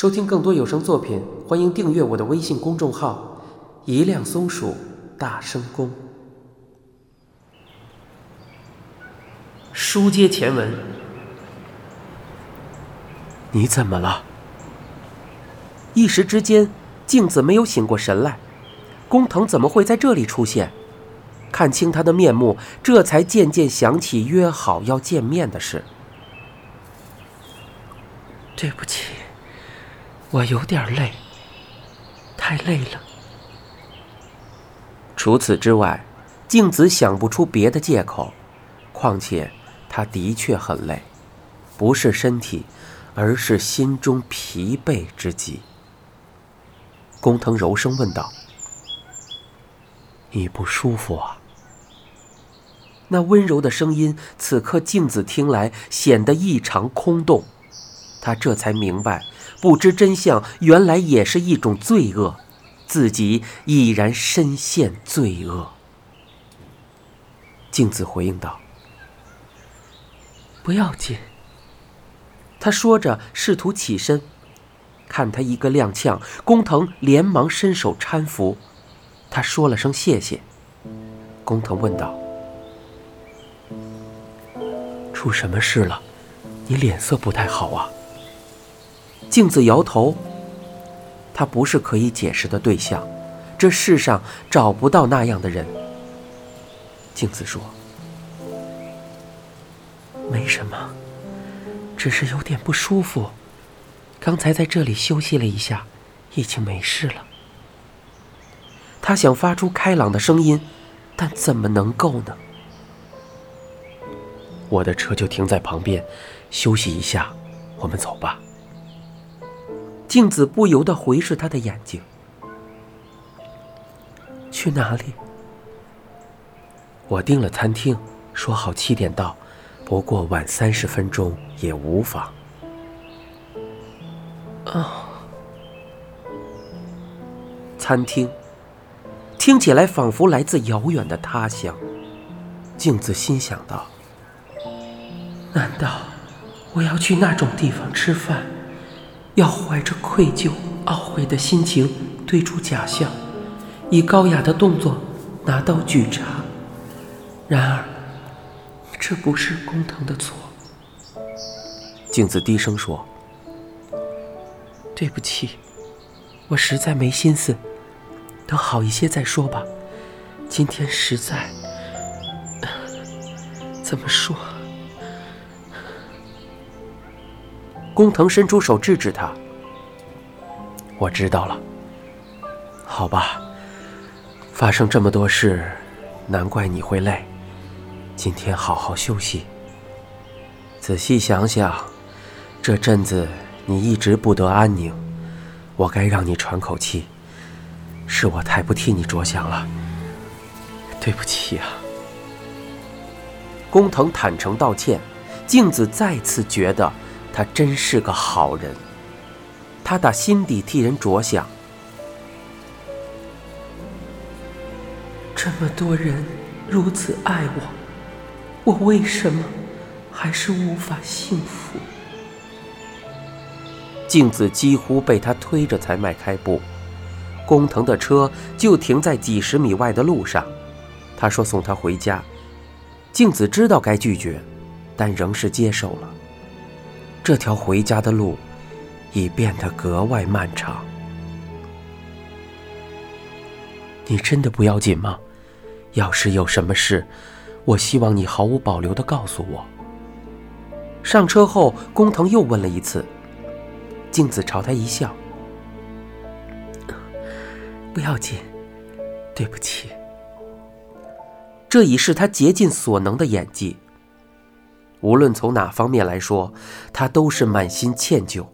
收听更多有声作品，欢迎订阅我的微信公众号“一辆松鼠大声公”。书接前文，你怎么了？一时之间，镜子没有醒过神来。工藤怎么会在这里出现？看清他的面目，这才渐渐想起约好要见面的事。对不起，我有点累，太累了。除此之外，静子想不出别的借口。况且，他的确很累，不是身体，而是心中疲惫之极。工藤柔声问道：“你不舒服啊？”那温柔的声音，此刻静子听来显得异常空洞。他这才明白，不知真相原来也是一种罪恶，自己已然深陷罪恶。镜子回应道：“不要紧。”他说着，试图起身，看他一个踉跄，工藤连忙伸手搀扶。他说了声谢谢。工藤问道：“出什么事了？你脸色不太好啊。”镜子摇头。他不是可以解释的对象，这世上找不到那样的人。镜子说：“没什么，只是有点不舒服。刚才在这里休息了一下，已经没事了。”他想发出开朗的声音，但怎么能够呢？我的车就停在旁边，休息一下，我们走吧。镜子不由得回视他的眼睛。去哪里？我订了餐厅，说好七点到，不过晚三十分钟也无妨。啊，餐厅，听起来仿佛来自遥远的他乡。镜子心想到：难道我要去那种地方吃饭？要怀着愧疚、懊悔的心情对出假象，以高雅的动作拿刀举茶。然而，这不是工藤的错。镜子低声说：“对不起，我实在没心思。等好一些再说吧。今天实在 怎么说？”工藤伸出手制止他。我知道了。好吧，发生这么多事，难怪你会累。今天好好休息。仔细想想，这阵子你一直不得安宁，我该让你喘口气。是我太不替你着想了，对不起啊。工藤坦诚道歉，镜子再次觉得。他真是个好人，他打心底替人着想。这么多人如此爱我，我为什么还是无法幸福？镜子几乎被他推着才迈开步，工藤的车就停在几十米外的路上。他说送他回家，镜子知道该拒绝，但仍是接受了。这条回家的路已变得格外漫长。你真的不要紧吗？要是有什么事，我希望你毫无保留的告诉我。上车后，工藤又问了一次。镜子朝他一笑：“不要紧，对不起。”这已是他竭尽所能的演技。无论从哪方面来说，他都是满心歉疚。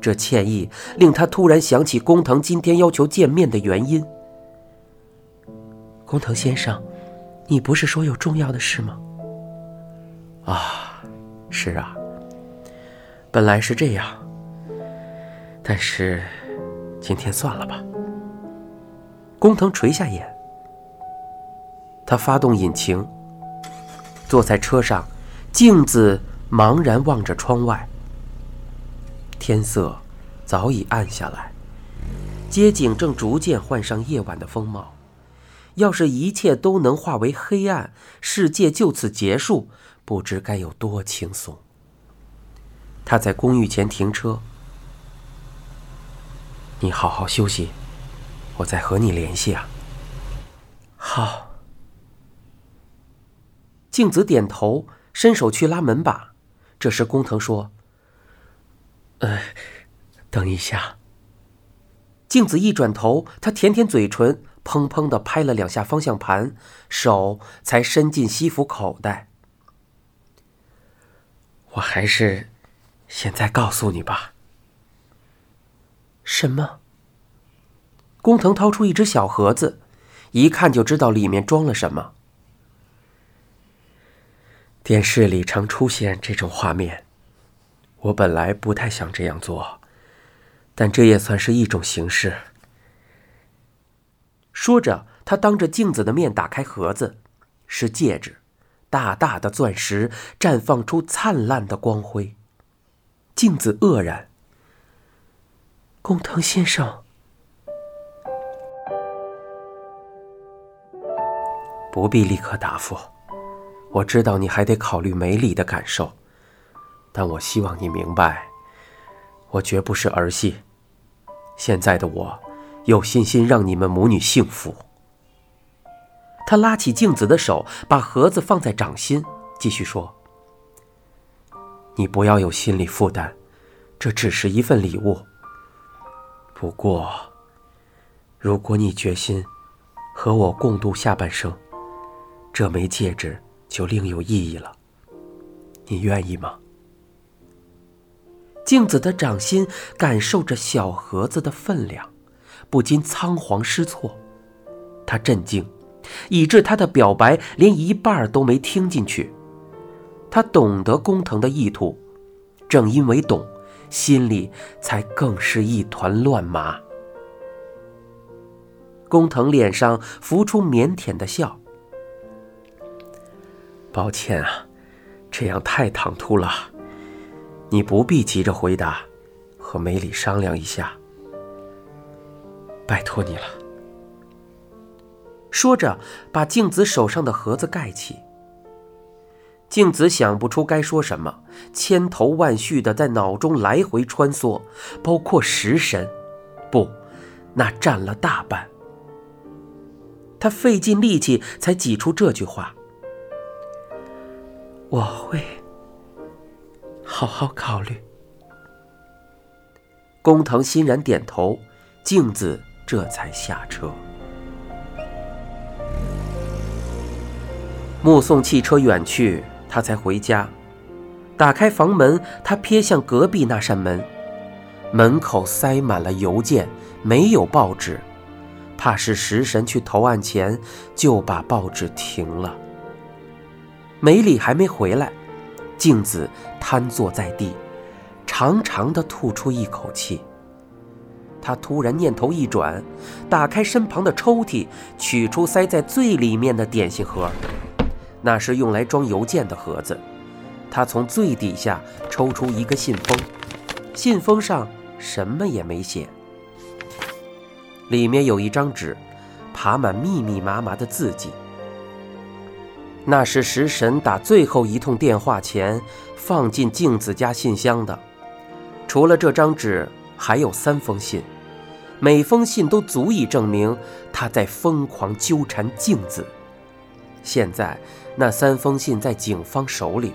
这歉意令他突然想起工藤今天要求见面的原因。工藤先生，你不是说有重要的事吗？啊，是啊。本来是这样，但是今天算了吧。工藤垂下眼，他发动引擎，坐在车上。镜子茫然望着窗外，天色早已暗下来，街景正逐渐换上夜晚的风貌。要是一切都能化为黑暗，世界就此结束，不知该有多轻松。他在公寓前停车。你好好休息，我再和你联系啊。好。镜子点头，伸手去拉门把。这时工藤说：“呃，等一下。”镜子一转头，他舔舔嘴唇。砰砰的拍了两下方向盘，手才伸进西服口袋。我还是现在告诉你吧。什么？工藤掏出一只小盒子，一看就知道里面装了什么。电视里常出现这种画面，我本来不太想这样做，但这也算是一种形式。说着，他当着镜子的面打开盒子，是戒指，大大的钻石绽放出灿烂的光辉。镜子愕然。工藤先生，不必立刻答复。我知道你还得考虑梅里的感受，但我希望你明白，我绝不是儿戏。现在的我。有信心让你们母女幸福。他拉起镜子的手，把盒子放在掌心，继续说：“你不要有心理负担，这只是一份礼物。不过，如果你决心和我共度下半生，这枚戒指就另有意义了。你愿意吗？”镜子的掌心感受着小盒子的分量。不禁仓皇失措，他震惊，以致他的表白连一半都没听进去。他懂得工藤的意图，正因为懂，心里才更是一团乱麻。工藤脸上浮出腼腆的笑：“抱歉啊，这样太唐突了，你不必急着回答，和梅里商量一下。”拜托你了。说着，把镜子手上的盒子盖起。镜子想不出该说什么，千头万绪的在脑中来回穿梭，包括食神，不，那占了大半。他费尽力气才挤出这句话：“我会好好考虑。”工藤欣然点头，镜子。这才下车，目送汽车远去，他才回家。打开房门，他瞥向隔壁那扇门，门口塞满了邮件，没有报纸，怕是食神去投案前就把报纸停了。梅里还没回来，静子瘫坐在地，长长的吐出一口气。他突然念头一转，打开身旁的抽屉，取出塞在最里面的点心盒，那是用来装邮件的盒子。他从最底下抽出一个信封，信封上什么也没写，里面有一张纸，爬满密密麻麻的字迹。那是食神打最后一通电话前放进镜子家信箱的。除了这张纸，还有三封信。每封信都足以证明他在疯狂纠缠镜子。现在，那三封信在警方手里。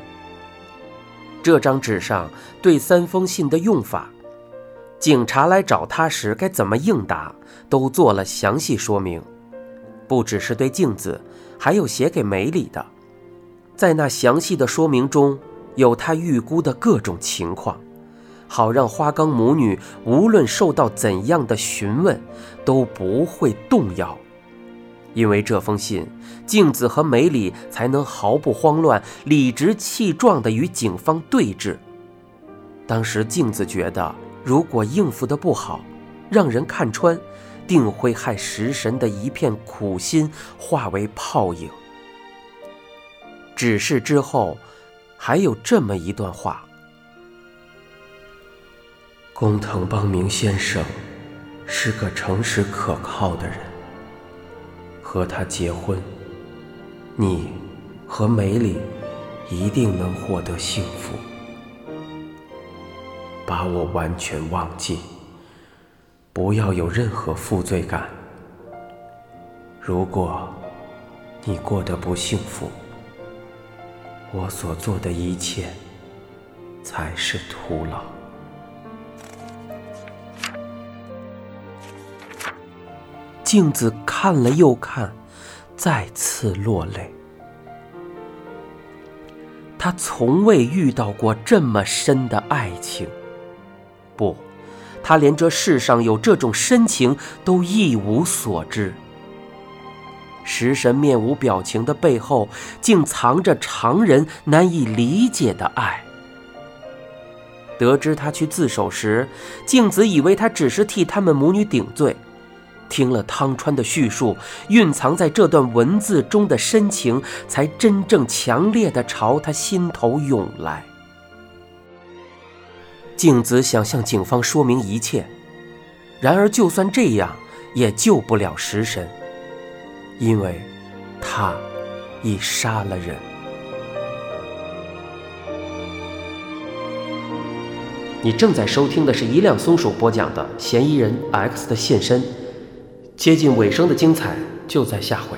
这张纸上对三封信的用法，警察来找他时该怎么应答，都做了详细说明。不只是对镜子，还有写给梅里的。在那详细的说明中，有他预估的各种情况。好让花冈母女无论受到怎样的询问，都不会动摇，因为这封信，镜子和梅里才能毫不慌乱、理直气壮地与警方对峙。当时镜子觉得，如果应付得不好，让人看穿，定会害食神的一片苦心化为泡影。只是之后，还有这么一段话。工藤邦明先生是个诚实可靠的人，和他结婚，你和梅里一定能获得幸福。把我完全忘记，不要有任何负罪感。如果你过得不幸福，我所做的一切才是徒劳。镜子看了又看，再次落泪。他从未遇到过这么深的爱情。不，他连这世上有这种深情都一无所知。食神面无表情的背后，竟藏着常人难以理解的爱。得知他去自首时，镜子以为他只是替他们母女顶罪。听了汤川的叙述，蕴藏在这段文字中的深情，才真正强烈的朝他心头涌来。静子想向警方说明一切，然而就算这样，也救不了食神，因为他已杀了人。你正在收听的是一辆松鼠播讲的《嫌疑人 X 的现身》，接近尾声的精彩就在下回。